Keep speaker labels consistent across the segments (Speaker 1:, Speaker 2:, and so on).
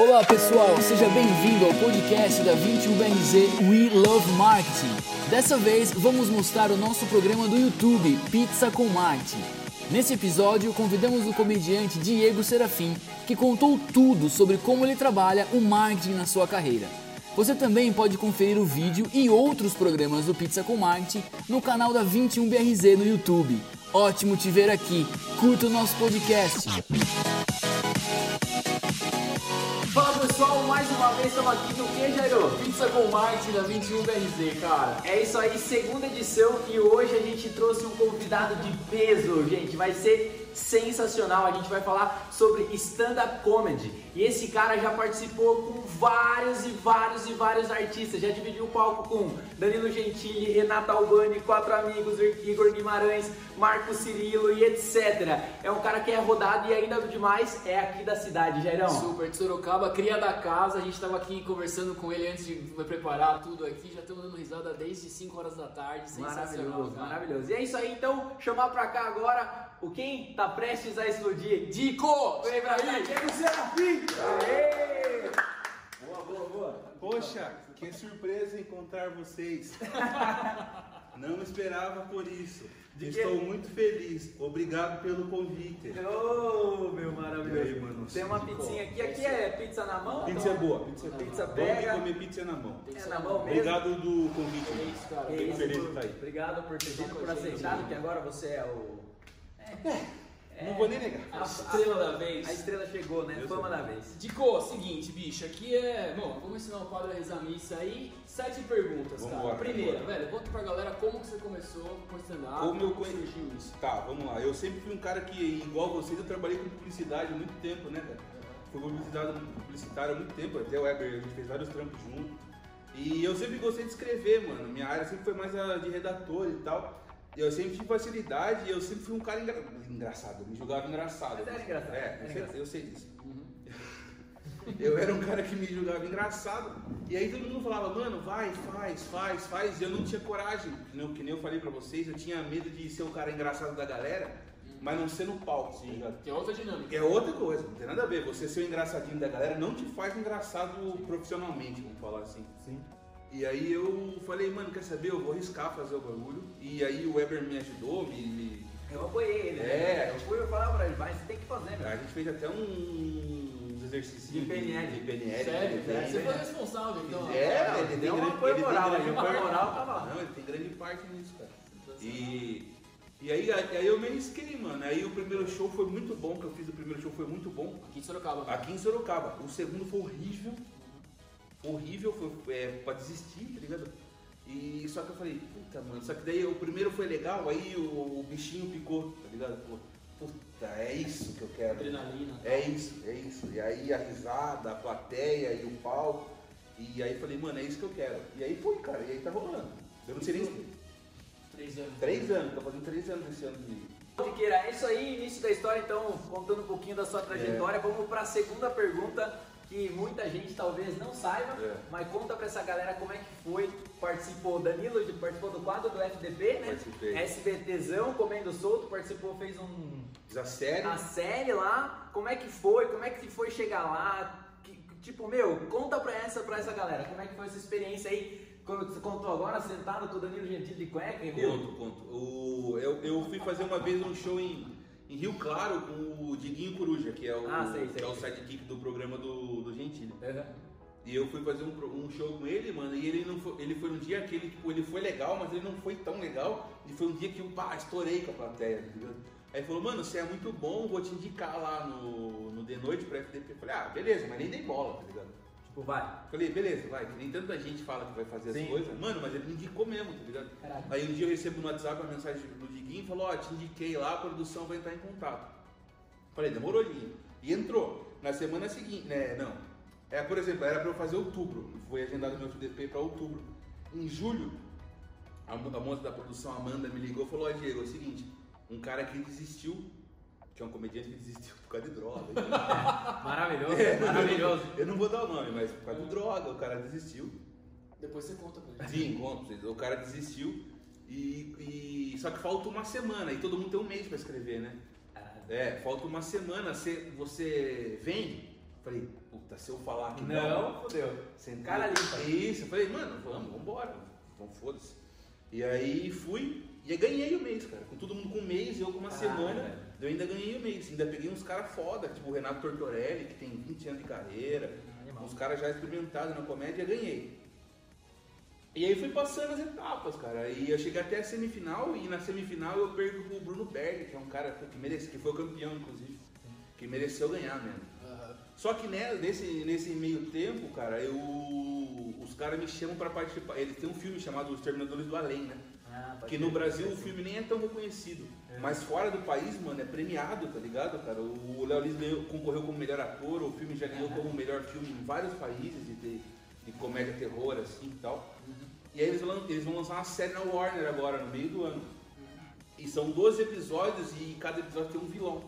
Speaker 1: Olá pessoal, seja bem-vindo ao podcast da 21BRZ We Love Marketing. Dessa vez vamos mostrar o nosso programa do YouTube Pizza com Marketing. Nesse episódio convidamos o comediante Diego Serafim, que contou tudo sobre como ele trabalha o marketing na sua carreira. Você também pode conferir o vídeo e outros programas do Pizza com Marketing no canal da 21BRZ no YouTube. Ótimo te ver aqui. Curta o nosso podcast. Pessoal, mais uma vez estamos aqui no que, Jairo? Pizza com Marketing da 21BRZ, cara.
Speaker 2: É isso aí, segunda edição e hoje a gente trouxe um convidado de peso, gente. Vai ser sensacional. A gente vai falar sobre stand-up comedy. E esse cara já participou com vários e vários e vários artistas. Já dividiu o palco com Danilo Gentili, Renata Albani, quatro amigos, Igor Guimarães, Marco Cirilo e etc. É um cara que é rodado e ainda demais é aqui da cidade, Jairão.
Speaker 1: Super, de Sorocaba, cria da casa. A gente estava aqui conversando com ele antes de preparar tudo aqui. Já estamos dando risada desde 5 horas da tarde.
Speaker 2: Maravilhoso, maravilhoso. E é isso aí, então, chamar pra cá agora o quem tá prestes a explodir.
Speaker 1: Dico!
Speaker 2: Vem pra cá, Diego Serafim! Aê! Boa, boa, boa.
Speaker 3: Poxa, que surpresa encontrar vocês. Não esperava por isso. Estou
Speaker 2: quê?
Speaker 3: muito feliz. Obrigado pelo convite.
Speaker 2: Ô, meu maravilhoso.
Speaker 3: Aí, mano?
Speaker 2: Tem uma pizzinha aqui. Aqui é pizza na mão?
Speaker 3: Pizza é boa, pizza é boa.
Speaker 2: Pizza
Speaker 3: Bom
Speaker 2: pega.
Speaker 3: de comer pizza na mão.
Speaker 2: É na mão mesmo?
Speaker 3: Obrigado do convite.
Speaker 1: É isso, cara.
Speaker 2: É
Speaker 3: Fico feliz
Speaker 2: por-
Speaker 3: de estar aí.
Speaker 2: Obrigado por ter vindo, por
Speaker 1: com a gente,
Speaker 2: aceitado,
Speaker 1: né?
Speaker 2: que agora você é o...
Speaker 3: Não vou nem negar.
Speaker 1: A estrela da vez.
Speaker 2: A estrela chegou, né? Fama da vez.
Speaker 1: Dico, seguinte, bicho, aqui é. Bom, vamos ensinar o padre a rezar a missa aí. Sete perguntas, cara.
Speaker 3: Vambora,
Speaker 1: Primeira,
Speaker 3: vambora.
Speaker 1: velho, conta pra galera como que você começou com stand-up.
Speaker 3: Como eu
Speaker 1: surgiu isso.
Speaker 3: Tá, vamos lá. Eu sempre fui um cara que, igual vocês, eu trabalhei com publicidade há muito tempo, né, cara? Fui publicidade, publicitário há muito tempo, até o Weber, a gente fez vários trampos juntos. E eu sempre gostei de escrever, mano. Minha área sempre foi mais a de redator e tal. Eu sempre tive facilidade e eu sempre fui um cara engra... engraçado, eu me julgava engraçado.
Speaker 2: Mas era engraçado,
Speaker 3: É,
Speaker 2: era
Speaker 3: eu sei,
Speaker 2: engraçado.
Speaker 3: eu sei disso. Eu era um cara que me julgava engraçado. E aí todo mundo falava, mano, vai, faz, faz, faz. E eu não tinha coragem. Que nem, que nem eu falei pra vocês, eu tinha medo de ser o cara engraçado da galera, mas não ser no palco, tá ligado?
Speaker 1: Que é outra dinâmica.
Speaker 3: É outra coisa, não tem nada a ver. Você ser o engraçadinho da galera não te faz engraçado profissionalmente, vamos falar assim.
Speaker 2: Sim.
Speaker 3: E aí eu falei, mano, quer saber? Eu vou arriscar fazer o bagulho. E aí o Weber me ajudou, me. me-
Speaker 2: Eu apoiei ele.
Speaker 3: É.
Speaker 2: né? Eu fui falava pra ele, vai, você tem que fazer,
Speaker 3: A
Speaker 2: meu.
Speaker 3: gente fez até uns exercícios
Speaker 2: De PNL.
Speaker 3: De PNL.
Speaker 1: Sério, velho. Você
Speaker 3: PNL.
Speaker 1: foi responsável, então.
Speaker 3: É,
Speaker 2: Não,
Speaker 3: ele tem
Speaker 2: deu um
Speaker 3: grande-
Speaker 2: apoio
Speaker 3: ele
Speaker 2: moral, o apoio moral tava lá.
Speaker 3: Não, ele tem grande parte nisso, cara. E, e aí, aí eu me arrisquei, mano. Aí o primeiro show foi muito bom, que eu fiz o primeiro show foi muito bom.
Speaker 1: Aqui em Sorocaba.
Speaker 3: Aqui em Sorocaba. O segundo foi horrível. Horrível, foi é, pra desistir, tá ligado? E só que eu falei, puta, mano, só que daí o primeiro foi legal, aí o, o bichinho picou, tá ligado? Pô, puta, é isso que eu quero.
Speaker 1: Adrenalina.
Speaker 3: É isso, é isso. E aí a risada, a plateia e o palco. E aí falei, mano, é isso que eu quero. E aí foi, cara, e aí tá rolando. Eu não sei nem.
Speaker 1: Três anos.
Speaker 3: Três anos, tô fazendo três anos esse ano de.
Speaker 2: Tiqueira, é isso aí, início da história, então, contando um pouquinho da sua trajetória,
Speaker 3: É.
Speaker 2: vamos pra segunda pergunta, que muita gente talvez não saiba,
Speaker 3: É.
Speaker 2: mas conta pra essa galera como é que foi, participou, Danilo participou do quadro do FDP, né?
Speaker 3: Participei.
Speaker 2: SBTzão, Comendo Solto, participou, fez um,
Speaker 3: Fiz a série.
Speaker 2: a série lá, como é que foi, como é que foi chegar lá, Que- tipo, meu, conta pra essa, pra essa galera, como é que foi essa experiência aí, quando você contou agora, sentado com o Danilo Gentili de cueca, viu?
Speaker 3: Conto, conto. O, eu, eu fui fazer uma vez um show em, em Rio Claro com o Diguinho Coruja, que é o,
Speaker 2: Ah, sei, sei.
Speaker 3: que é o sidekick do programa do, do Gentili.
Speaker 2: Uhum.
Speaker 3: E eu fui fazer um, um show com ele, mano, e ele não foi, ele foi um dia que ele, tipo, ele foi legal, mas ele não foi tão legal. E foi um dia que eu, pá, estourei com a plateia, tá ligado? Aí ele falou, mano, você é muito bom, vou te indicar lá no, no The Noite pra FDP. Eu falei, ah, beleza, mas nem dei bola, tá ligado?
Speaker 2: Tipo, vai.
Speaker 3: Falei, beleza, vai, que nem tanta gente fala que vai fazer
Speaker 2: Sim.
Speaker 3: as coisas. Mano, mas ele me indicou mesmo, tá ligado?
Speaker 2: Caralho.
Speaker 3: Aí um dia eu recebo no WhatsApp uma mensagem do Diguinho e falou, ó, te indiquei lá, a produção vai entrar em contato. Falei, demorou, Linho. E entrou. Na semana seguinte, né, não. É, por exemplo, era pra eu fazer outubro. Foi agendado meu FDP pra outubro. Em julho, a, mo- a moça da produção, Amanda, me ligou e falou, ó, Diego, é o seguinte, um cara que desistiu, que é um comediante que desistiu por causa de droga.
Speaker 2: Maravilhoso,
Speaker 3: É,
Speaker 2: maravilhoso.
Speaker 3: Eu não vou dar o nome, mas por causa de droga, o cara desistiu.
Speaker 1: Depois você conta pra gente.
Speaker 3: Sim, conto, pra vocês. o cara desistiu e, e- Só que falta uma semana e todo mundo tem um mês pra escrever, né? É, falta uma semana, você, você vem? Falei, puta, se eu falar que
Speaker 2: não, não fodeu.
Speaker 3: Sentei,
Speaker 2: Cara limpa.
Speaker 3: Isso, eu falei, mano, vamos, vambora. Então foda-se. E aí fui e aí ganhei o mês, cara. Com todo mundo com um mês e eu com uma
Speaker 2: Ah,
Speaker 3: semana.
Speaker 2: velho.
Speaker 3: Eu ainda ganhei o mês. Ainda peguei uns caras foda, tipo o Renato Tortorelli, que tem 20 anos de carreira.
Speaker 2: Animal.
Speaker 3: Uns caras já experimentados na comédia, ganhei. E aí fui passando as etapas, cara. E eu cheguei até a semifinal e na semifinal eu perco pro Bruno Berg, que é um cara que merece, que foi campeão, inclusive. Que mereceu ganhar mesmo.
Speaker 1: Aham.
Speaker 3: Só que né, nesse, nesse meio tempo, cara, eu, os caras me chamam pra participar. Eles têm um filme chamado Os Terminadores do Além, né?
Speaker 2: Ah, pode
Speaker 3: Que no Brasil o filme nem é tão reconhecido.
Speaker 2: É.
Speaker 3: Mas fora do país, mano, é premiado, tá ligado, cara? O Léo Lins concorreu como melhor ator, o filme já ganhou como melhor filme em vários países de, de, de comédia terror, assim e tal. E aí eles vão, eles vão lançar uma série na Warner agora, no meio do ano. E são 12 episódios e cada episódio tem um vilão.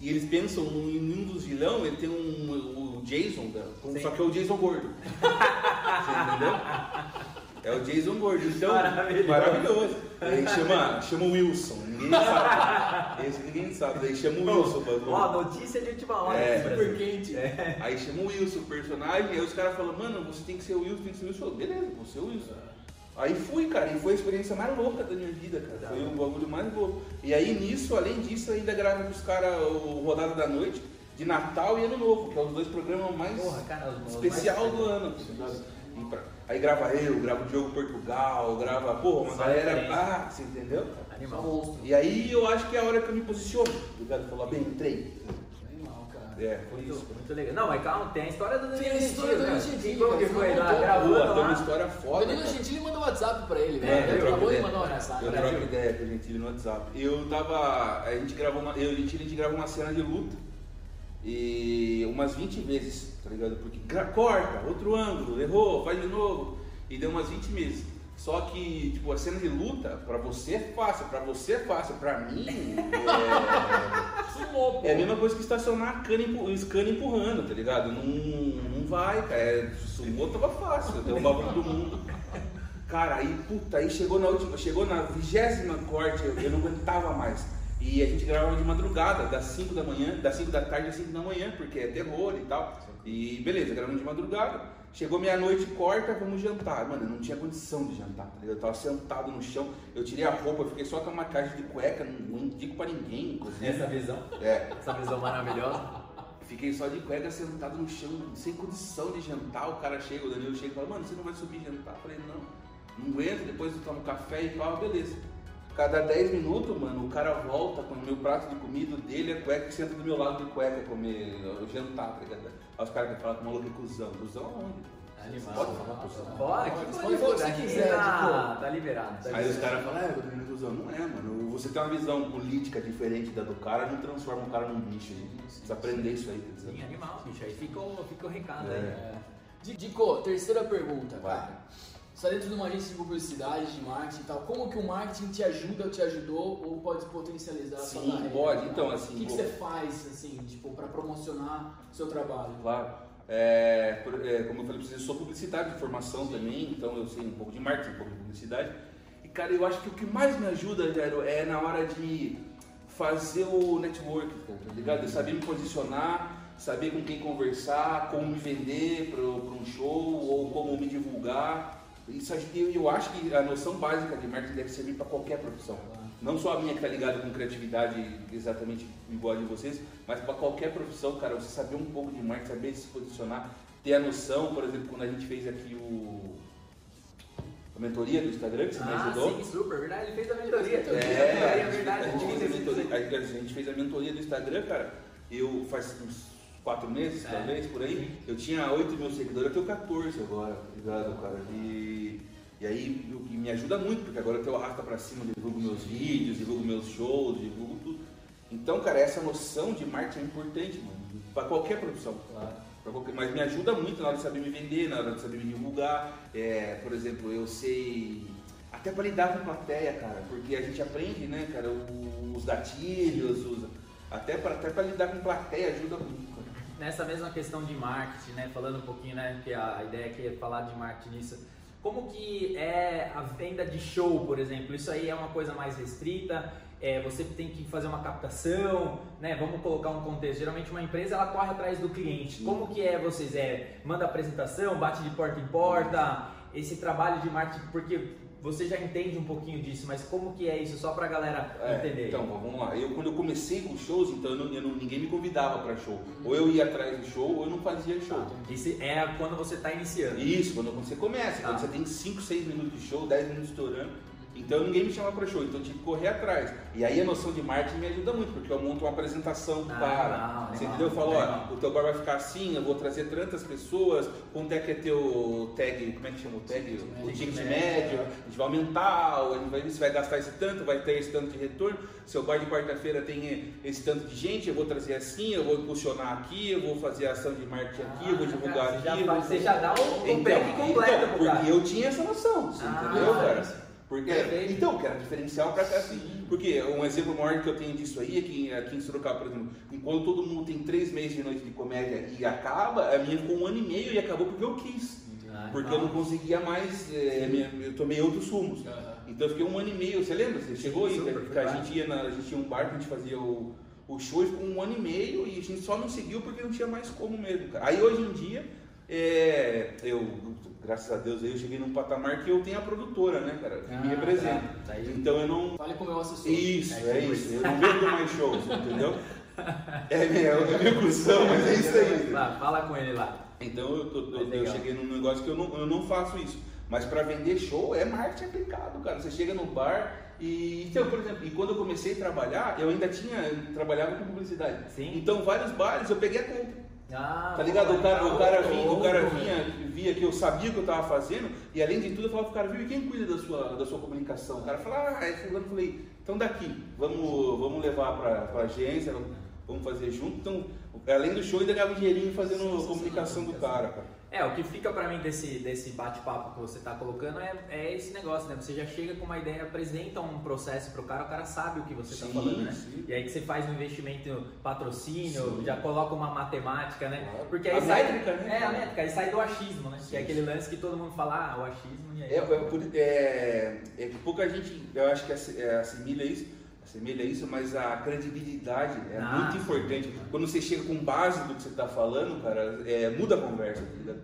Speaker 3: E eles pensam em um dos vilões, ele tem um, o Jason, da-
Speaker 2: Sim.
Speaker 3: só que é o Jason gordo. Você entendeu? É o Jason gordo, então.
Speaker 2: Maravilhoso.
Speaker 3: Maravilhoso. Aí chama, chama o Wilson, ninguém sabe. Esse ninguém sabe, daí chama o Wilson. pra-
Speaker 2: Ó, notícia de última hora.
Speaker 3: É.
Speaker 1: Super quente.
Speaker 2: É.
Speaker 3: Aí chama o Wilson, o personagem, aí os caras falam, mano, você tem que ser o Wilson, tem que ser o Wilson. Eu, Beleza, vou ser o Wilson. Aí fui, cara, e foi a experiência mais louca da minha vida, cara. Foi o bagulho mais louco. E aí nisso, além disso, ainda gravo com os caras o Rodada da Noite, de Natal e Ano Novo, que é os dois programas mais
Speaker 2: Porra, cara,
Speaker 3: especial
Speaker 2: mais-
Speaker 3: do ano. E pra- Aí grava eu, grava o Diogo Portugal, grava, porra, uma
Speaker 2: Só
Speaker 3: galera. Ah, você entendeu?
Speaker 2: Animal.
Speaker 1: Só monstro.
Speaker 3: E aí eu acho que é a hora que eu me posiciono, tá ligado? Falar, bem, entrei.
Speaker 1: Animal, cara.
Speaker 3: É, foi
Speaker 2: Muito,
Speaker 3: isso.
Speaker 2: muito legal. Não, mas calma, tem a história do
Speaker 1: Tem
Speaker 2: Danilo
Speaker 1: a história do Danilo
Speaker 2: né?
Speaker 1: Gentili,
Speaker 2: Como que
Speaker 1: cara,
Speaker 2: foi lá gravando
Speaker 3: Boa, tem uma história
Speaker 1: O
Speaker 3: foda.
Speaker 1: Danilo
Speaker 3: cara.
Speaker 1: Gentili mandou WhatsApp pra ele,
Speaker 2: É,
Speaker 1: velho.
Speaker 2: eu
Speaker 1: acabou de mandar uma mensagem.
Speaker 3: Eu
Speaker 1: né?
Speaker 3: troco ideia com o Gentili no WhatsApp. Eu tava. A gente gravou uma. Eu e o Gentili, a gente gravou uma cena de luta. E umas 20 vezes, tá ligado? Porque corta, outro ângulo, errou, faz de novo. E deu umas 20 vezes. Só que, tipo, a cena de luta, pra você é fácil, pra você é fácil, pra mim é.
Speaker 1: Sumou.
Speaker 3: É a mesma coisa que estacionar a cana o scanner empurrando, tá ligado? Não, não vai, cara. É, sumou tava fácil, derrubava todo mundo. Cara, aí, puta, aí chegou na última, chegou na vigésima corte, eu, eu não aguentava mais. E a gente gravava de madrugada, das 5 da manhã, das 5 da tarde às 5 da manhã, porque é terror e tal. E beleza, gravando de madrugada. Chegou meia-noite, corta, vamos jantar. Mano, eu não tinha condição de jantar, tá ligado? Eu tava sentado no chão, eu tirei a roupa, eu fiquei só com uma caixa de cueca, não, não indico pra ninguém, inclusive.
Speaker 2: Essa visão,
Speaker 3: É,
Speaker 2: essa visão maravilhosa.
Speaker 3: Fiquei só de cueca sentado no chão, sem condição de jantar. O cara chega, o Danilo chega e fala, mano, você não vai subir jantar? Eu falei, não, não aguento, depois eu tomo café e tal, beleza. Cada 10 minutos, mano, o cara volta com o meu prato de comida o dele, a cueca e senta do meu lado de cueca comer o jantar, tá ligado? Aí os caras que falam que o maluco é cuzão. Cuzão aonde?
Speaker 2: Animal.
Speaker 3: Pode falar cuzão.
Speaker 1: Pode,
Speaker 2: que
Speaker 1: pode
Speaker 2: pode
Speaker 1: o que
Speaker 2: aqui
Speaker 1: quiser,
Speaker 2: tá, tá liberado. Tá
Speaker 3: Aí
Speaker 2: liberado.
Speaker 3: os caras falam, é, eu tô vendo cuzão. Não é, mano. Você tem uma visão política diferente da do cara, não transforma o cara num bicho. Hein? Precisa aprender isso aí, tá
Speaker 2: Sim,
Speaker 3: ligado?
Speaker 2: animal, bicho. Aí ficou, ficou o recado
Speaker 3: É.
Speaker 2: aí.
Speaker 1: É. Di- Dico, terceira pergunta,
Speaker 3: Vai.
Speaker 1: cara. Está dentro de uma agência de publicidade, de marketing e tal. Como que o marketing te ajuda ou te ajudou ou pode potencializar a sua
Speaker 3: Sim,
Speaker 1: carreira?
Speaker 3: pode.
Speaker 1: cara?
Speaker 3: Então, assim,
Speaker 1: O que, que você faz, assim, tipo, para promocionar o seu trabalho?
Speaker 3: Claro. É, é, como eu falei eu sou publicitário de formação também, então eu sei um pouco de marketing, um pouco de publicidade. E cara, eu acho que o que mais me ajuda, Jairo, é na hora de fazer o network, tá ligado? Eu saber me posicionar, saber com quem conversar, como me vender para um show ou como me divulgar. Isso eu, eu acho que a noção básica de marketing deve servir para qualquer profissão. Não só a minha que tá ligada com criatividade exatamente igual a de vocês, mas para qualquer profissão, cara, você saber um pouco de marketing, saber se posicionar, ter a noção, por exemplo, quando a gente fez aqui o a mentoria do Instagram, que você me
Speaker 2: Ah,
Speaker 3: ajudou.
Speaker 2: sim, super, verdade. Ele fez a mentoria.
Speaker 3: É,
Speaker 2: Fez a mentoria,
Speaker 3: a
Speaker 2: verdade.
Speaker 3: gente, fez a mentoria, a gente fez a mentoria do Instagram, cara. Eu faz uns quatro meses,
Speaker 2: É.
Speaker 3: talvez, por aí. Eu tinha 8 mil seguidores, eu tenho 14 agora, ligado, cara? E, e aí que me ajuda muito, porque agora eu tenho arrasta pra cima, divulgo meus vídeos, divulgo meus shows, divulgo tudo. Então, cara, essa noção de marketing é importante, mano, pra qualquer profissão.
Speaker 2: Claro.
Speaker 3: Qualquer- Mas me ajuda muito na hora de saber me vender, na hora de saber me divulgar. É, por exemplo, eu sei. Até pra lidar com plateia, cara, porque a gente aprende, né, cara, os gatilhos, os- até para até pra lidar com plateia ajuda muito.
Speaker 2: Nessa mesma questão de marketing, né? Falando um pouquinho, né? Que a ideia aqui é falar de marketing nisso. Como que é a venda de show, por exemplo? Isso aí é uma coisa mais restrita? É, você tem que fazer uma captação, né? Vamos colocar um contexto. Geralmente uma empresa ela corre atrás do cliente. Como que é vocês? É, manda apresentação, bate de porta em porta, esse trabalho de marketing, porque você já entende um pouquinho disso, mas como que é isso só pra galera
Speaker 3: É,
Speaker 2: entender?
Speaker 3: Então, vamos lá. Eu, quando eu comecei com shows, então eu não, eu não- ninguém me convidava para show. Ou eu ia atrás do show, ou eu não fazia show.
Speaker 2: Esse é quando você tá iniciando.
Speaker 3: Isso, quando você começa, quando você tem 5, 6 minutos de show, 10 minutos estourando. Então ninguém me chamava para show, então eu tinha que correr atrás. E aí a noção de marketing me ajuda muito, porque eu monto uma apresentação pro
Speaker 2: Ah, legal,
Speaker 3: você entendeu? Eu falo, ó, o teu bar vai ficar assim, eu vou trazer tantas pessoas, quanto é que é teu tag, como é que chama o tag? O ticket
Speaker 2: médio.
Speaker 3: médio, a gente vai aumentar, a gente vai ver se vai gastar esse tanto, vai ter esse tanto de retorno. Seu bar de quarta-feira tem esse tanto de gente, eu vou trazer assim, eu vou impulsionar aqui, eu vou fazer ação de marketing aqui, eu vou
Speaker 2: Ah,
Speaker 3: divulgar
Speaker 2: cara, você
Speaker 3: aqui.
Speaker 2: já
Speaker 3: vou-
Speaker 2: você já dá o, o
Speaker 3: então,
Speaker 2: completo
Speaker 3: então,
Speaker 2: pro
Speaker 3: porque
Speaker 2: cara.
Speaker 3: eu tinha essa noção, você
Speaker 2: Ah,
Speaker 3: entendeu, cara? Porque,
Speaker 2: Perfeito.
Speaker 3: então, que era diferencial pra cá assim. Porque um exemplo maior que eu tenho disso aí é que aqui em Sorocaba, por exemplo, enquanto todo mundo tem três meses de noite de comédia e acaba, a minha ficou um ano e meio e acabou porque eu quis.
Speaker 2: Ah,
Speaker 3: Porque eu não conseguia mais, é, minha- eu tomei outros rumos. Então eu fiquei um ano e meio, você lembra? Você chegou aí,
Speaker 2: super,
Speaker 3: a- gente ia na, a gente tinha um bar que a gente fazia o, o show e ficou um ano e meio e a gente só não seguiu porque não tinha mais como mesmo, cara. Aí hoje em dia, é, eu, graças a Deus, eu cheguei num patamar que eu tenho a produtora, né, cara, que me
Speaker 2: Ah,
Speaker 3: representa.
Speaker 2: tá.
Speaker 3: Então eu não.
Speaker 4: Fale com o meu assessor.
Speaker 3: Isso,
Speaker 2: É
Speaker 3: é, isso. Eu não vendo mais shows, entendeu? É, meu, é meio cuzão, mas é isso aí.
Speaker 2: Lá, fala com ele lá.
Speaker 3: Então eu, tô- eu- eu cheguei num negócio que eu não, eu não faço isso. Mas para vender show é marketing aplicado, cara. Você chega no bar e. Então, por exemplo, e quando eu comecei a trabalhar, eu ainda tinha. Eu trabalhava com publicidade.
Speaker 2: Sim.
Speaker 3: Então vários bares eu peguei a conta.
Speaker 2: Ah,
Speaker 3: Tá ligado? O cara, o cara, vinha, o cara vinha, via que eu sabia o que eu tava fazendo, e além de tudo eu falava pro cara, viu, e quem cuida da sua, da sua comunicação? O cara falava, ah, é fulano, eu falei, então daqui, vamos, vamos levar pra, pra agência, vamos fazer junto. Então, além do show, ainda ganhava um dinheirinho fazendo comunicação do cara, cara.
Speaker 2: É, o que fica pra mim desse, desse bate-papo que você tá colocando é, é esse negócio, né? Você já chega com uma ideia, apresenta um processo pro cara, o cara sabe o que você tá
Speaker 3: Sim,
Speaker 2: falando, né?
Speaker 3: sim.
Speaker 2: E aí que você faz um investimento patrocínio,
Speaker 3: Sim.
Speaker 2: já coloca uma matemática, né?
Speaker 3: Claro.
Speaker 2: Porque aí
Speaker 3: A
Speaker 2: sai.
Speaker 3: métrica, né?
Speaker 2: É, a métrica, aí sai do achismo, né? Que é
Speaker 3: Sim,
Speaker 2: aquele lance que todo mundo fala, ah, o achismo e aí.
Speaker 3: É, é, é, é pouca gente, eu acho que é, assimila isso, assemelha isso, mas a credibilidade é
Speaker 2: Ah.
Speaker 3: muito importante. Quando você chega com base do que você está falando, cara, é, muda a conversa, tá?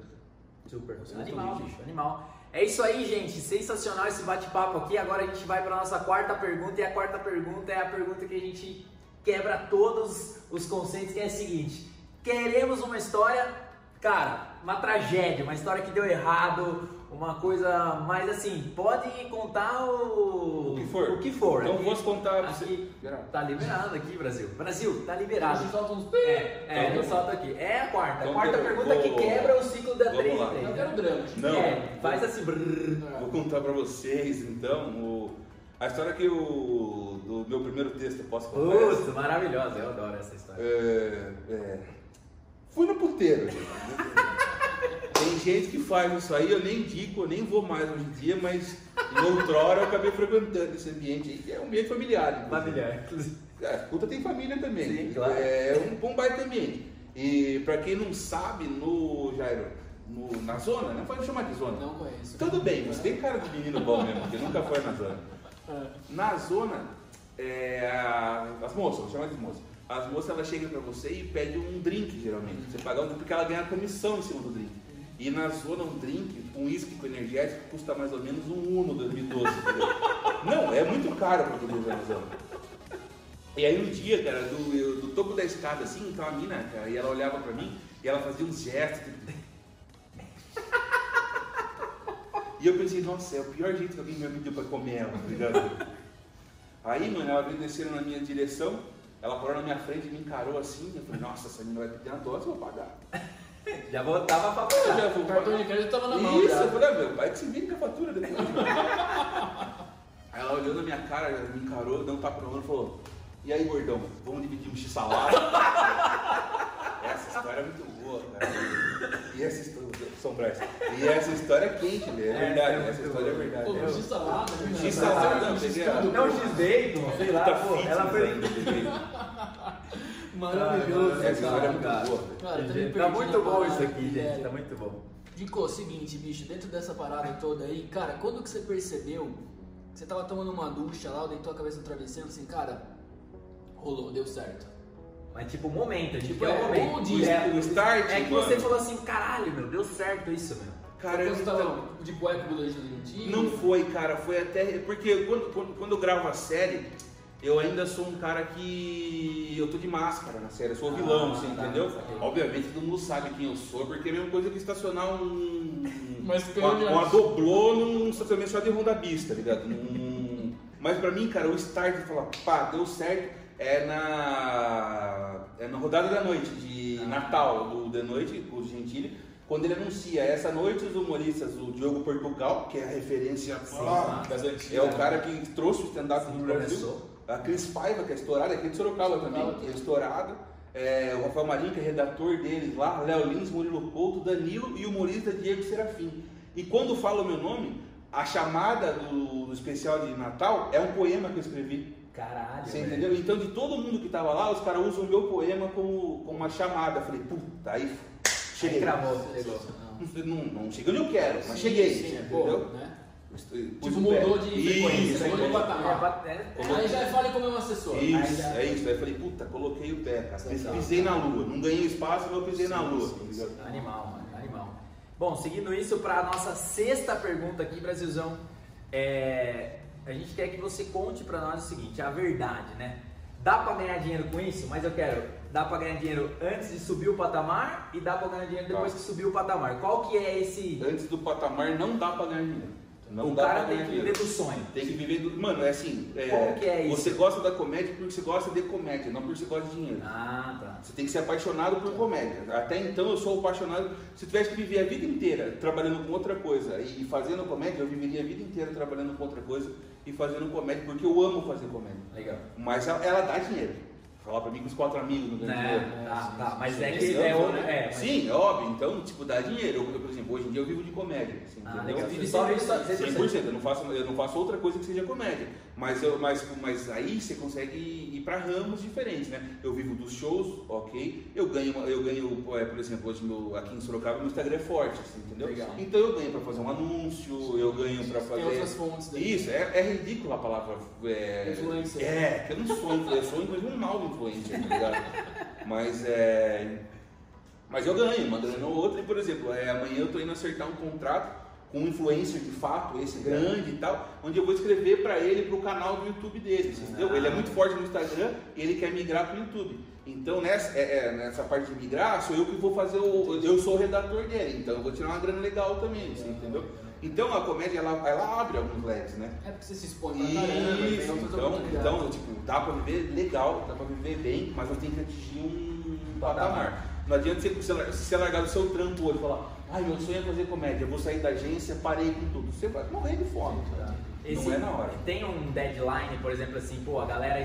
Speaker 2: Super.
Speaker 3: Você
Speaker 2: Animal, bicho, animal. É isso aí, gente. Sensacional esse bate-papo aqui. Agora a gente vai para nossa quarta pergunta. E a quarta pergunta é a pergunta que a gente quebra todos os conceitos, que é a seguinte: queremos uma história, cara, uma tragédia, uma história que deu errado, uma coisa mais assim. Pode contar o,
Speaker 3: O que for.
Speaker 2: O que for.
Speaker 3: Então
Speaker 2: Aqui-
Speaker 3: vou contar pra você.
Speaker 2: aqui
Speaker 3: Geral.
Speaker 2: Tá liberado aqui, Brasil. Brasil, tá
Speaker 4: A
Speaker 2: liberado.
Speaker 4: gente solta uns...
Speaker 2: É, é,
Speaker 3: Então,
Speaker 2: eu solto aqui. É a quarta. A
Speaker 3: então,
Speaker 2: quarta
Speaker 3: vou-
Speaker 2: pergunta que
Speaker 3: vou-
Speaker 2: quebra o ciclo da
Speaker 3: vamos
Speaker 2: 3
Speaker 3: lá.
Speaker 2: 3.
Speaker 4: Eu quero drama.
Speaker 3: Não.
Speaker 2: É, faz assim. brrr.
Speaker 3: Vou contar pra vocês, então, o- a história que o do meu primeiro texto eu posso contar.
Speaker 2: Putz, maravilhosa, eu adoro essa história.
Speaker 3: É, é, fui no puteiro, gente. Tem gente que faz isso aí, eu nem indico, eu nem vou mais hoje em dia, mas em outrora eu acabei frequentando esse ambiente aí, que é um ambiente familiar. inclusive.
Speaker 2: Familiar, inclusive.
Speaker 3: É, puta tem família também.
Speaker 2: Sim, claro.
Speaker 3: É um bom baita ambiente. E pra quem não sabe, no Jairo, no- na zona, não pode chamar de zona.
Speaker 4: Não conheço.
Speaker 3: Tudo bem, você tem cara de menino bom mesmo, porque nunca foi na zona.
Speaker 4: É.
Speaker 3: Na zona, é, a- as moças, vou chamar de moças. As moças elas chegam pra você e pedem um drink, geralmente. Você paga um drink porque ela ganha comissão em cima do drink. E na zona, um drink, um uísque com energético, custa mais ou menos um Uno 2012. entendeu? Não, é muito caro pra todo mundo. E aí um dia, cara, do, do topo da escada, assim, então a mina, cara, e ela olhava pra mim e ela fazia uns gestos. tipo, E eu pensei, nossa, é o pior jeito que alguém me pediu pra comer ela, tá ligado? Aí, mano, ela veio descendo na minha direção, ela parou na minha frente e me encarou assim, eu falei, nossa, essa menina vai pedir uma dose, eu vou pagar.
Speaker 2: Já voltava pra pagar.
Speaker 3: já
Speaker 4: O cartão de crédito tava na mão.
Speaker 3: Isso,
Speaker 4: já.
Speaker 3: eu falei, ah, meu pai que se vira com a fatura depois. Aí ela olhou na minha cara, me encarou, deu um tapa no ombro e falou, e aí, gordão, vamos dividir um x-salada? essa história é muito boa, cara. E essa história, Brás. E essa história é quente, velho, é
Speaker 2: É,
Speaker 3: verdade,
Speaker 2: é
Speaker 3: essa história é verdade.
Speaker 4: Pô,
Speaker 3: Eu-
Speaker 4: X salada, né?
Speaker 3: X salada, não,
Speaker 2: X-Bacon, sei lá,
Speaker 3: Puta
Speaker 2: pô. Ela foi.
Speaker 4: Maravilhoso.
Speaker 3: Essa história é muito
Speaker 2: cara.
Speaker 3: boa.
Speaker 4: Cara, eu
Speaker 2: tá
Speaker 4: perdi
Speaker 2: muito bom
Speaker 4: parada,
Speaker 2: isso aqui, gente.
Speaker 4: velho.
Speaker 2: Tá muito bom.
Speaker 1: Dico, seguinte, bicho, dentro dessa parada toda aí, cara, quando que você percebeu que você tava tomando uma ducha lá, deitou a cabeça no travesseiro, assim, cara, rolou, deu certo.
Speaker 2: Mas tipo, o momento, tipo,
Speaker 1: Tipo,
Speaker 2: é o
Speaker 1: é,
Speaker 2: momento.
Speaker 1: diz,
Speaker 2: é,
Speaker 3: o start,
Speaker 2: É que
Speaker 3: mano.
Speaker 2: você falou assim, caralho, meu, deu certo isso, meu.
Speaker 3: Cara, eu,
Speaker 1: você
Speaker 3: então,
Speaker 1: tava de cueca
Speaker 3: não foi, cara, foi até. Porque quando, quando, quando eu gravo a série, eu ainda sou um cara que. Eu tô de máscara na série, eu sou o vilão,
Speaker 2: Ah,
Speaker 3: assim,
Speaker 2: tá,
Speaker 3: entendeu?
Speaker 2: saquei.
Speaker 3: Obviamente todo mundo sabe quem eu sou, porque é a mesma coisa que estacionar um.
Speaker 1: Mas
Speaker 3: uma, uma doblô num estacionamento só de Honda Bis, tá ligado? Num- Mas pra mim, cara, o start de falar, pá, deu certo, é na. É na rodada da noite, de
Speaker 2: Ah.
Speaker 3: Natal, do The Noite, com o Gentili, quando ele anuncia essa noite os humoristas, o Diogo Portugal, que é a referência ah,
Speaker 1: das antigas.
Speaker 3: é o cara que trouxe o stand-up
Speaker 2: Sim,
Speaker 3: no Brasil.
Speaker 2: começou.
Speaker 3: A Cris Paiva, que é estourada, é aqui de Sorocaba também, que é
Speaker 1: também.
Speaker 3: estourado. É, o Rafael Marinho, que é redator deles lá, Léo Lins, Murilo Couto, Danilo e o humorista Diego Serafim. E quando fala o meu nome, a chamada do, do especial de Natal é um poema que eu escrevi.
Speaker 2: Caralho.
Speaker 3: Você
Speaker 2: velho.
Speaker 3: entendeu? Então, de todo mundo que tava lá, os caras usam o meu poema como, como uma chamada. Eu falei, puta, aí
Speaker 2: Aí
Speaker 3: cheguei.
Speaker 2: cravou, chegou.
Speaker 3: Não, não cheguei onde eu quero, mas
Speaker 1: Sim,
Speaker 3: cheguei.
Speaker 1: sim,
Speaker 3: entendeu?
Speaker 1: pô, né? Tipo,
Speaker 3: o
Speaker 1: mudou de frequência,
Speaker 3: Isso,
Speaker 1: mudou de patamar.
Speaker 2: É, é,
Speaker 1: Aí já fale como é um assessor. Aí
Speaker 3: Isso,
Speaker 1: já-
Speaker 3: é isso. Aí falei, puta, coloquei o pé, cara. Pisei na lua. Não ganhei espaço, mas eu pisei na lua.
Speaker 1: sim,
Speaker 3: ligado?
Speaker 2: Animal, mano, animal. Bom, seguindo isso, para a nossa sexta pergunta aqui, Brasilzão, é, a gente quer que você conte para nós o seguinte, a verdade, né? Dá para ganhar dinheiro com isso, mas eu quero, dá para ganhar dinheiro antes de subir o patamar e dá para ganhar dinheiro depois
Speaker 3: Tá.
Speaker 2: que subir o patamar. Qual que é esse...
Speaker 3: Antes do patamar não dá pra ganhar dinheiro. Não
Speaker 2: o cara tem que viver do sonho.
Speaker 3: Tem que viver do. Mano, é assim. é,
Speaker 2: Como que é isso?
Speaker 3: Você gosta da comédia porque você gosta de comédia, não porque você gosta de dinheiro.
Speaker 2: Ah, tá.
Speaker 3: Você tem que ser apaixonado por comédia. Até então eu sou apaixonado. Se tivesse que viver a vida inteira trabalhando com outra coisa e fazendo comédia, eu viveria a vida inteira trabalhando com outra coisa e fazendo comédia, porque eu amo fazer comédia.
Speaker 2: Legal.
Speaker 3: Mas ela dá dinheiro. Falar pra mim que os quatro amigos não ganham dinheiro.
Speaker 2: Né? Tá, tá, mas
Speaker 1: sim,
Speaker 2: é que
Speaker 1: sim,
Speaker 2: é outro...
Speaker 1: né?
Speaker 2: É, mas-
Speaker 3: Sim, é óbvio. Então, tipo, dá dinheiro. Eu, por exemplo, hoje em dia eu vivo de comédia. assim,
Speaker 2: Ah,
Speaker 3: entendeu?
Speaker 2: legal.
Speaker 1: Vive
Speaker 2: Só
Speaker 1: sempre-
Speaker 2: isso,
Speaker 3: 100%, eu não faço, eu não faço outra coisa que seja comédia. Mas, eu, mas, mas aí você consegue ir para ramos diferentes, né? Eu vivo dos shows, ok. Eu ganho, eu ganho é, por exemplo, hoje meu, aqui em Sorocaba meu Instagram é forte, assim, entendeu?
Speaker 1: Legal.
Speaker 3: Então eu ganho para fazer um anúncio, eu ganho para
Speaker 1: Tem
Speaker 3: fazer.
Speaker 1: outras fontes daí.
Speaker 3: Isso, é, é ridículo a palavra. É,
Speaker 1: Influencer.
Speaker 3: É, que eu não sou influencer, eu sou inclusive um mau influencer, tá ligado? Mas é. Mas eu ganho, uma grana ou outra, e por exemplo, é, amanhã eu tô indo acertar um contrato com um influencer de fato, esse grande e tal, onde eu vou escrever para ele pro canal do YouTube dele, entendeu? Ele é muito forte no Instagram e ele quer migrar pro YouTube. Então nessa, é, é, nessa parte de migrar, sou eu que vou fazer o. Eu sou o redator dele, então eu vou tirar uma grana legal também, você entendeu? Então a comédia ela, ela abre alguns leques, né?
Speaker 1: É porque você se expõe pra caramba, tem
Speaker 3: Isso, então, então, tipo, dá pra viver legal, dá pra viver bem, mas eu tenho que atingir um patamar. Não adianta você, você você largar do seu trampo hoje e falar, ai meu sonho é fazer comédia, eu vou sair da agência, parei com tudo. Você vai morrer de fome.
Speaker 2: Tá.
Speaker 3: Não é na hora.
Speaker 2: Tem um deadline, por exemplo, assim, pô, a galera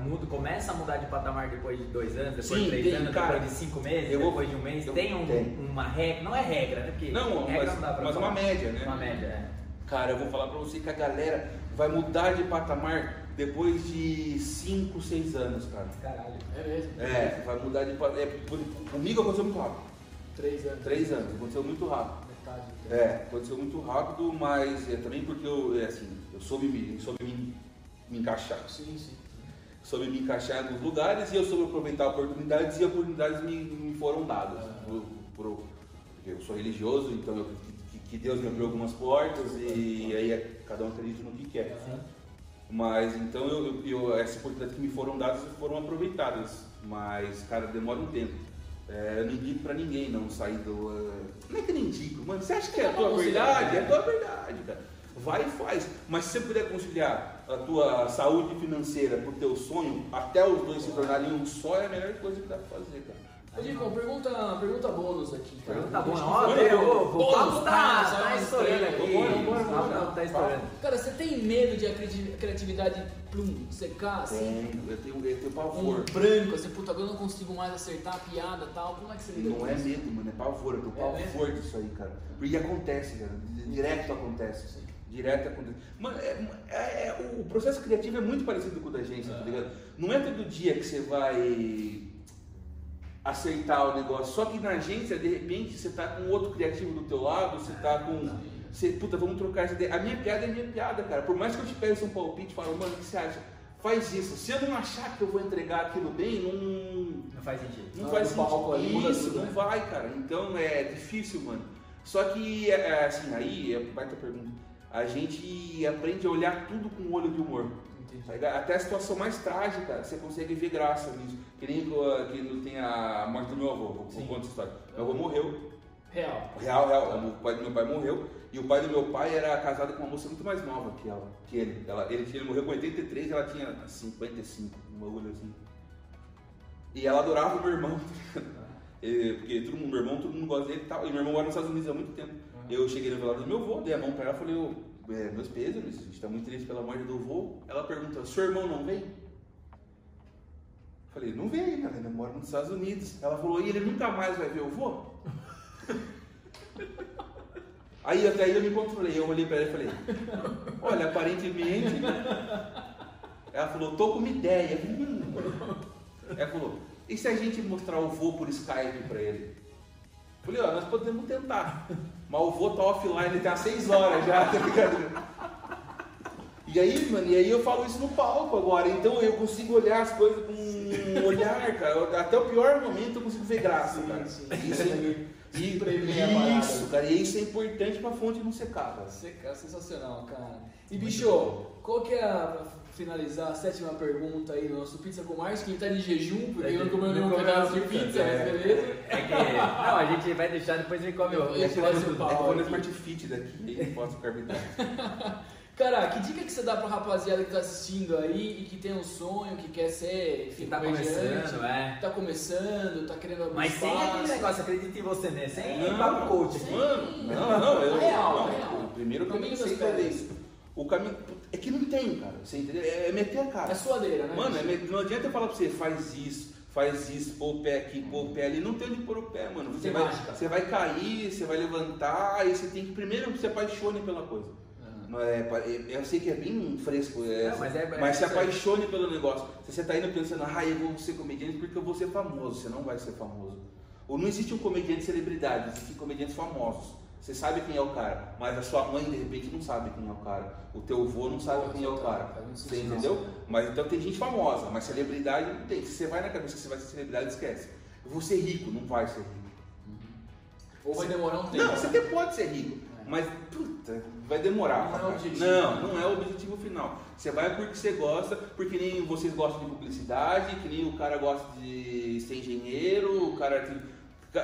Speaker 2: muda, começa a mudar de patamar depois de dois anos, depois
Speaker 3: Sim,
Speaker 2: de três
Speaker 3: tem,
Speaker 2: anos,
Speaker 3: cara.
Speaker 2: depois de cinco meses,
Speaker 3: Eu vou-
Speaker 2: depois de um mês.
Speaker 3: eu-
Speaker 2: tem um-
Speaker 3: tem.
Speaker 2: uma regra, não é regra, né? Porque
Speaker 3: Não,
Speaker 2: regra
Speaker 3: mas,
Speaker 2: não dá pra
Speaker 3: mas
Speaker 2: falar.
Speaker 3: uma média, né?
Speaker 2: Uma média, é.
Speaker 3: Cara, eu vou falar pra você que a galera vai mudar de patamar depois de 5, 6 anos, cara.
Speaker 2: Caralho.
Speaker 1: É mesmo.
Speaker 3: É, vai mudar de patamar. É, comigo aconteceu muito rápido.
Speaker 1: Três anos.
Speaker 3: 3 anos, aconteceu muito rápido.
Speaker 1: Tempo.
Speaker 3: É, aconteceu muito rápido, mas é também porque eu, é, assim, eu soube me, soube me, me encaixar.
Speaker 1: Sim, sim.
Speaker 3: Soube me encaixar em alguns lugares e eu soube aproveitar oportunidades e oportunidades me, me foram dadas. Por- por- porque eu sou religioso, então eu, que, que Deus me abriu algumas portas e aí é- cada um acredita no que quer. Mas então eu, eu- essas oportunidades que me foram dadas foram aproveitadas. Mas, cara, demora um tempo. É, eu não indico pra ninguém não sair do. eh, Não é que eu não indico, mano. Você acha que é a tua verdade?
Speaker 1: conciliar,
Speaker 3: É a tua verdade, cara. Vai e faz. Mas se você puder conciliar a tua saúde financeira pro teu sonho, até os dois se tornarem um só, é a melhor coisa que dá pra fazer, cara.
Speaker 1: Dico, pergunta, pergunta bônus aqui. tá?
Speaker 2: Pergunta
Speaker 1: que
Speaker 2: Ó, o
Speaker 1: Bônus,
Speaker 2: papo tá,
Speaker 1: ah,
Speaker 2: tá estourando aqui. O tá estourando.
Speaker 1: Cara, você tem medo de a criati- criatividade plum, secar assim?
Speaker 3: Tenho, eu tenho, eu tenho
Speaker 1: Um
Speaker 3: pavor.
Speaker 1: branco, assim, puta, agora eu não consigo mais acertar a piada e tal. Como é que você lida
Speaker 3: Não é medo, mano, é pavor. Eu tenho pavor disso aí, cara. Porque acontece, cara. Direto acontece. Direto acontece. Mano, é, é- é- o processo criativo é muito parecido com o da agência, tá ligado? Não é todo dia que você vai acertar o negócio. Só que na agência, de repente, você tá com outro criativo do teu lado, você tá com. Você, puta, vamos trocar essa ideia. A minha piada é minha piada, cara. Por mais que eu te peça um palpite e falo, mano, o que você acha? Faz isso. Se eu não achar que eu vou entregar aquilo bem, não.
Speaker 2: Não faz sentido.
Speaker 3: Não faz
Speaker 1: palco
Speaker 3: sentido.
Speaker 1: muda
Speaker 3: Isso,
Speaker 1: tudo,
Speaker 3: não
Speaker 1: né?
Speaker 3: vai, cara. Então é difícil, mano. Só que, é, assim, aí, é baita pergunta. A gente aprende a olhar tudo com um olho de humor. Tá ligado? Até a situação mais trágica, você consegue ver graça nisso. Que nem que não tem a morte do meu avô, vou
Speaker 2: Sim.
Speaker 3: contar essa história. Meu avô morreu,
Speaker 1: Real.
Speaker 3: real, real, o pai do meu pai morreu, e o pai do meu pai era casado com uma moça muito mais nova que ela, que ele. Ela, ele, ele morreu com 83 e ela tinha 55, um bagulho assim. E ela adorava o meu irmão, porque todo mundo, meu irmão, todo mundo gosta dele e tal. E meu irmão mora nos Estados Unidos há muito tempo. Eu cheguei no velório do meu avô, dei a mão pra ela e falei, ô, é, meus pêsames, a gente tá muito triste pela morte do avô. Ela pergunta, seu irmão não vem? Falei, não vem, cara, ele mora nos Estados Unidos. Ela falou, e ele nunca mais vai ver o avô? Aí até aí eu me controlei, eu olhei pra ela e falei, olha, aparentemente. Ela falou, tô com uma ideia. Hum. Ela falou, e se a gente mostrar o voo por Skype pra ele? Falei, ó, nós podemos tentar. Mas o voo tá offline até às 6 horas já, tá ligado? E aí, mano, e aí eu falo isso no palco agora, então eu consigo olhar as coisas com um olhar, cara. Até o pior momento eu consigo ver graça, cara. Isso é, e, isso, cara, e isso é importante pra fonte não secar, cara.
Speaker 1: Você, cara, sensacional, cara. E bicho, qual que é a, pra finalizar a sétima pergunta aí do nosso Pizza com Marte? Quem tá de jejum, porque não comeu nenhum pedaço de pizza,
Speaker 2: é.
Speaker 1: beleza?
Speaker 2: É que. Não, a gente vai deixar depois ele come o.
Speaker 1: Eu-
Speaker 3: É que quando é que é Smart Fit daqui, não posso carboidrato.
Speaker 1: Cara, que dica que você dá pra rapaziada que tá assistindo aí e que tem um sonho, que quer ser, enfim,
Speaker 2: Que tá começando, é.
Speaker 1: tá começando, tá querendo abrir
Speaker 2: Mas sem
Speaker 1: espaço.
Speaker 2: aquele negócio, acredita em você, né? Sem
Speaker 3: Não,
Speaker 2: papo coach aqui.
Speaker 3: Mano, não, não, eu.
Speaker 1: Real,
Speaker 3: não,
Speaker 1: real.
Speaker 3: O primeiro que eu
Speaker 1: Caminho
Speaker 3: pensei foi isso. O caminho. É que não tem, cara. Você entendeu? É meter a cara.
Speaker 1: É suadeira, né?
Speaker 3: Mano, é não adianta eu falar pra você, faz isso, faz isso, pôr o pé aqui, pôr o pé ali. Não tem onde pôr o pé, mano. Você vai, você vai cair, você vai levantar, e você tem que primeiro se apaixone pela coisa. É, é- eu sei que é bem fresco, é,
Speaker 2: Não, mas é- é-
Speaker 3: mas se apaixone pelo negócio. Se você tá indo pensando, ah, eu vou ser comediante porque eu vou ser famoso, você não vai ser famoso. Ou não existe um comediante celebridade, existem comediantes famosos. Você sabe quem é o cara, mas a sua mãe de repente não sabe quem é o cara. O teu avô não sabe quem é o cara. Você entendeu? Mas então tem gente famosa, mas celebridade não tem. Se você vai na cabeça que você vai ser celebridade, esquece. Eu vou ser rico, não vai ser rico.
Speaker 1: Ou vai demorar um tempo.
Speaker 3: Não, você até pode ser rico, mas puta, vai demorar.
Speaker 1: Não é objetivo.
Speaker 3: Não, não é o objetivo final. Você vai porque você gosta, porque nem vocês gostam de publicidade, que nem o cara gosta de ser engenheiro, o cara tem-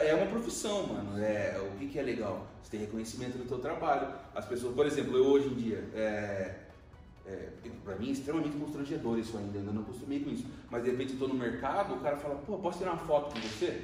Speaker 3: é uma profissão, mano. É, o que, que é legal? Você tem reconhecimento do teu trabalho. As pessoas, por exemplo, eu hoje em dia, é, é, pra mim é extremamente constrangedor isso ainda, eu ainda não acostumei com isso. Mas de repente eu tô no mercado, o cara fala, pô, posso tirar uma foto com você?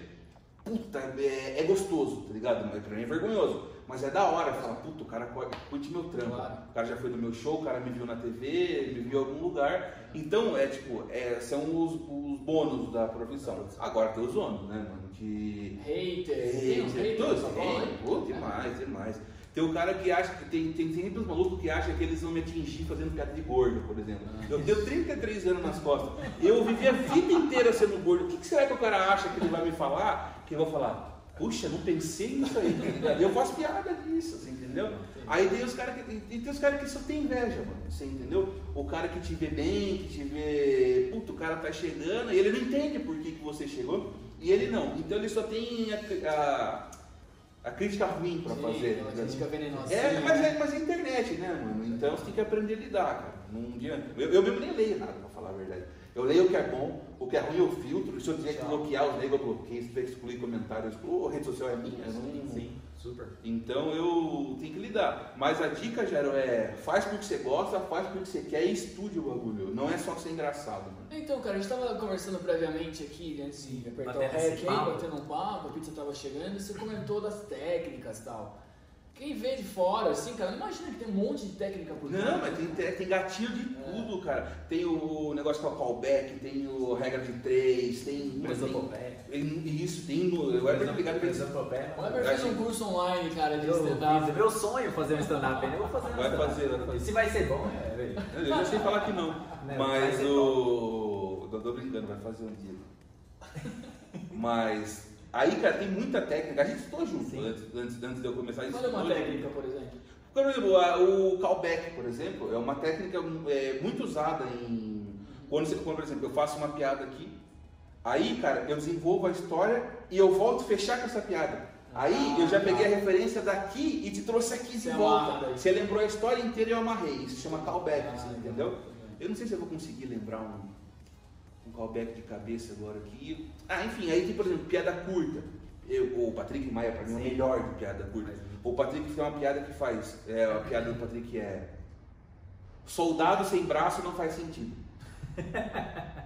Speaker 3: Puta, é, é gostoso, tá ligado? Mas Pra mim é vergonhoso. Mas é da hora, fala, puta, o cara curte meu trampo.
Speaker 1: Claro.
Speaker 3: O cara já foi no meu show, o cara me viu na TV, me viu em algum lugar. Então, é tipo, é, são os, os bônus da profissão. Agora tem os ônus, né, mano?
Speaker 1: Hater.
Speaker 3: Hater,
Speaker 1: haters hein?
Speaker 3: pô, demais, demais. Tem o cara que acha que tem, tem sempre os malucos que acham que eles vão me atingir fazendo piada de gordo, por exemplo. Eu tenho 33 anos nas costas. Eu vivi a vida inteira sendo gordo. O que, que será que o cara acha que ele vai me falar? Que eu vou falar, puxa, não pensei nisso aí? Eu faço piada disso, você entendeu? Aí tem os caras que, tem, tem os cara que só tem inveja, mano, você entendeu? O cara que te vê bem, que te vê. Puta, o cara tá chegando, e ele não entende por que, que você chegou, e ele não. Então ele só tem a, a, a crítica ruim pra
Speaker 1: Sim,
Speaker 3: fazer. entendeu?
Speaker 1: crítica venenosa.
Speaker 3: É, mas é, mas é internet, né, mano? Então você tem que aprender a lidar, cara. Não adianta. Eu, eu mesmo nem leio nada, pra falar a verdade. Eu leio o que é bom, o que é ruim eu filtro. Se eu tiver que bloquear os negros, eu bloqueio. Se tiver que excluir comentários, eu excluo. A rede social é minha, eu não.
Speaker 2: Sim, super.
Speaker 3: Então eu tenho que lidar. Mas a dica, Gero, é faz porque você gosta, faz porque você quer e estude o bagulho. Não é só ser engraçado, mano.
Speaker 1: Então, cara, a gente tava conversando previamente aqui, antes de apertar
Speaker 2: Batendo
Speaker 1: o rec batendo um papo, a pizza tava chegando, e você comentou das técnicas e tal. Quem vê de fora, assim, cara, não imagina que tem um monte de técnica por
Speaker 3: Não,
Speaker 1: trás.
Speaker 3: mas tem, tem, gatilho de tudo, cara. Tem o negócio que é o callback, tem o regra de três, tem. tem
Speaker 2: Mesopopeia.
Speaker 3: tem- isso, tem no. Eu era ligado com isso.
Speaker 2: Mesopopeia.
Speaker 1: O Weber fez um curso online, cara, de
Speaker 2: Eu
Speaker 1: stand-up.
Speaker 2: fiz meu sonho fazer um stand-up, né? Eu vou fazer um
Speaker 3: Vai
Speaker 2: stand-up.
Speaker 3: fazer, vai fazer.
Speaker 2: Se vai ser bom, é, velho.
Speaker 3: Eu já sei falar que não.
Speaker 2: Não, vai
Speaker 3: mas o. Eu tô brincando, vai fazer um dia. Mas aí, cara, tem muita técnica. A gente estudou junto antes, antes, antes de eu começar isso.
Speaker 4: Olha uma técnica, por exemplo.
Speaker 3: Por exemplo, a- o callback, por exemplo, é uma técnica é, muito usada em. Quando, você, quando, por exemplo, eu faço uma piada aqui, aí, cara, eu desenvolvo a história e eu volto a fechar com essa piada. Aí eu já peguei a referência daqui e te trouxe aqui de volta.
Speaker 4: amarra.
Speaker 3: Você lembrou a história inteira e eu amarrei. Isso se chama callback,
Speaker 4: Ah,
Speaker 3: assim, entendeu? Eu não sei se eu vou conseguir lembrar um, um callback de cabeça agora aqui. Ah, enfim, aí tem, por exemplo, piada curta. Eu, o Patrick Maia, pra mim, é o melhor de piada curta. O Patrick tem uma piada que faz. É, a piada do Patrick é. Soldado sem braço não faz sentido.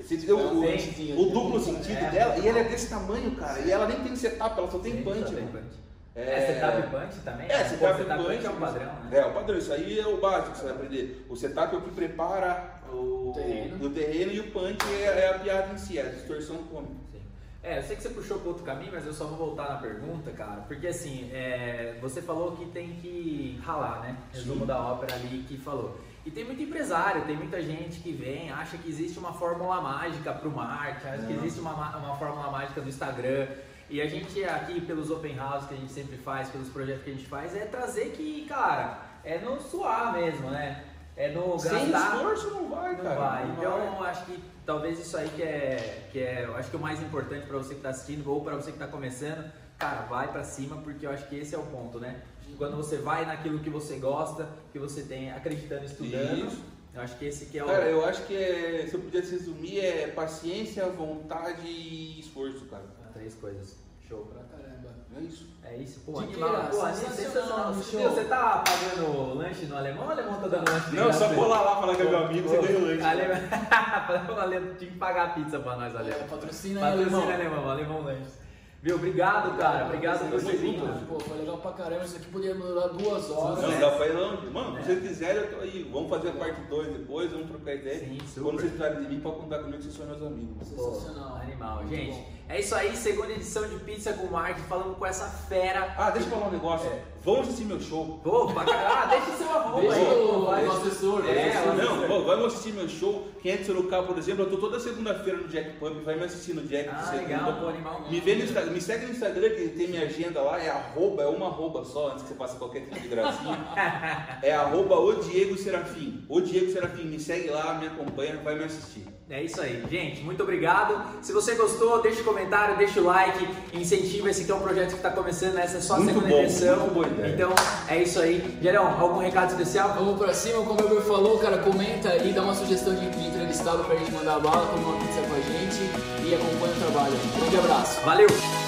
Speaker 3: Você entendeu o, o, duplo sentido
Speaker 2: É,
Speaker 3: dela? E ela é desse tamanho, cara. E ela nem tem setup, ela só tem punch. mano. É,
Speaker 2: É, setup punch também?
Speaker 3: É, setup,
Speaker 2: setup
Speaker 3: punch,
Speaker 2: é um padrão, né?
Speaker 3: É, o padrão. Isso aí é o básico que você vai aprender. O setup é o que prepara o
Speaker 4: Terreno.
Speaker 3: o terreno e o punch é, é a piada em si, é a distorção cômica.
Speaker 2: Sim. É, eu sei que você puxou para outro caminho, mas eu só vou voltar na pergunta, cara, porque assim, é, você falou que tem que ralar, né? Resumo
Speaker 3: Sim.
Speaker 2: da ópera ali que falou. E tem muito empresário, tem muita gente que vem, acha que existe uma fórmula mágica para o marketing, acha que existe uma, ma- uma fórmula mágica do Instagram. E a gente aqui, pelos open house que a gente sempre faz, pelos projetos que a gente faz, é trazer que, cara, é no suar mesmo, né? É no
Speaker 3: Sem
Speaker 2: gastar.
Speaker 3: esforço não vai,
Speaker 2: Não
Speaker 3: cara.
Speaker 2: vai.
Speaker 3: não
Speaker 2: Então,
Speaker 3: vai.
Speaker 2: acho que talvez isso aí que é, que é, eu acho que o mais importante para você que está assistindo ou para você que está começando, cara, vai para cima porque eu acho que esse é o ponto, né? Quando você vai naquilo que você gosta, que você tem acreditando, estudando,
Speaker 3: Isso.
Speaker 2: eu acho que esse que é o
Speaker 3: Cara, eu acho que é, se eu pudesse resumir, é paciência, vontade e esforço, cara.
Speaker 2: Três coisas. Show.
Speaker 4: Pra caramba.
Speaker 3: É isso.
Speaker 2: É isso, pô.
Speaker 4: Diqueira,
Speaker 2: animal, pô,
Speaker 4: sensacional,
Speaker 2: sensacional.
Speaker 4: bicho.
Speaker 2: Viu, Você tá pagando lanche no alemão ou o alemão tá dando lanche
Speaker 3: Não, só colar lá, falar que é meu amigo, você
Speaker 2: Pô,
Speaker 3: ganha o lanche.
Speaker 2: Alemão, o alemão tinha que pagar a pizza pra nós, alemão.
Speaker 4: É, patrocina
Speaker 2: Patrocina
Speaker 4: alemão.
Speaker 2: alemão, alemão lanche. Viu? Obrigado, cara. Obrigado por ter
Speaker 3: junto.
Speaker 2: vindo.
Speaker 4: Pô, foi legal pra caramba. Isso aqui podia durar duas horas.
Speaker 3: Não,
Speaker 2: É.
Speaker 3: dá pra ir longe. Mano, se vocês quiserem, eu tô aí. Vamos fazer a parte 2 depois, vamos trocar ideia.
Speaker 2: Sim, super.
Speaker 3: Quando vocês precisarem de mim, pode contar comigo que vocês são meus amigos.
Speaker 2: Pô,
Speaker 4: Sensacional.
Speaker 2: animal.
Speaker 4: Muito
Speaker 2: Gente,
Speaker 4: bom.
Speaker 2: É isso aí. Segunda edição de Pizza com Mark. Falando com essa fera.
Speaker 3: Ah, deixa eu falar um negócio.
Speaker 2: É.
Speaker 3: Vão assistir meu show.
Speaker 2: Pô, pra caralho. Ah, deixa o seu arroba
Speaker 4: Deixa
Speaker 2: aí.
Speaker 4: o-
Speaker 2: vai.
Speaker 4: o assessor,
Speaker 2: É,
Speaker 4: o-
Speaker 3: Não, pô, vai assistir meu show. Quem é de Sorocaba, por exemplo, eu tô toda segunda-feira no Jack Pub, vai me assistir no Jack de
Speaker 2: Ah,
Speaker 3: segunda.
Speaker 2: legal, pô, animal.
Speaker 3: Me, vê no Insta- me segue no Instagram que tem minha agenda lá, é arroba, é uma arroba só, antes que você faça qualquer tipo de gracinha. é arroba o Diego Serafim. O Diego Serafim, me segue lá, me acompanha, vai me assistir.
Speaker 2: É isso aí, gente. Muito obrigado. Se você gostou, deixa o comentário, deixa o like, incentiva. Esse aqui é um projeto que está começando, essa é só a
Speaker 3: Muito
Speaker 2: segunda
Speaker 3: bom,
Speaker 2: edição.
Speaker 3: muito boa ideia.
Speaker 2: Então é isso aí. Gerão, algum recado especial?
Speaker 4: Vamos pra cima, como o Weber falou, cara, comenta aí, dá uma sugestão de, de entrevistado pra gente mandar bala, comer uma pizza com a gente e acompanha o trabalho. Grande abraço.
Speaker 2: Valeu!